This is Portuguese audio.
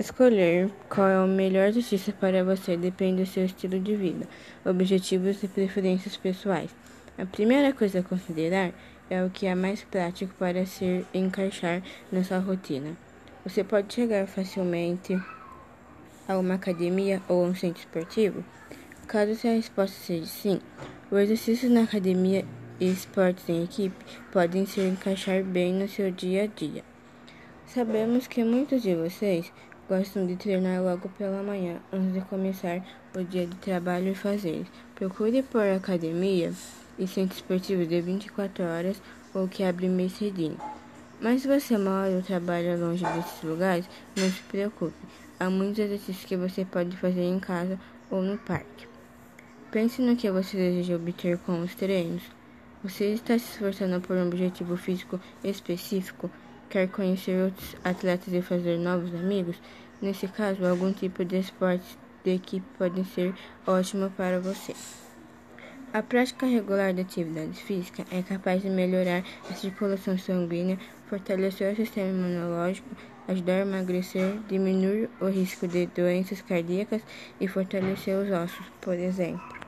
Escolher qual é o melhor exercício para você depende do seu estilo de vida, objetivos e preferências pessoais. A primeira coisa a considerar é o que é mais prático para se encaixar na sua rotina. Você pode chegar facilmente a uma academia ou um centro esportivo? Caso sua resposta seja sim, os exercícios na academia e esportes em equipe podem se encaixar bem no seu dia a dia. Sabemos que muitos de vocês gostam de treinar logo pela manhã, antes de começar o dia de trabalho e fazer. Procure por academia e centro esportivo de 24 horas ou que abre mês cedinho. Mas se você mora ou trabalha longe desses lugares, não se preocupe. Há muitos exercícios que você pode fazer em casa ou no parque. Pense no que você deseja obter com os treinos. Você está se esforçando por um objetivo físico específico? Quer conhecer outros atletas e fazer novos amigos? Nesse caso, algum tipo de esporte de equipe pode ser ótimo para você. A prática regular de atividade física é capaz de melhorar a circulação sanguínea, fortalecer o sistema imunológico, ajudar a emagrecer, diminuir o risco de doenças cardíacas e fortalecer os ossos, por exemplo.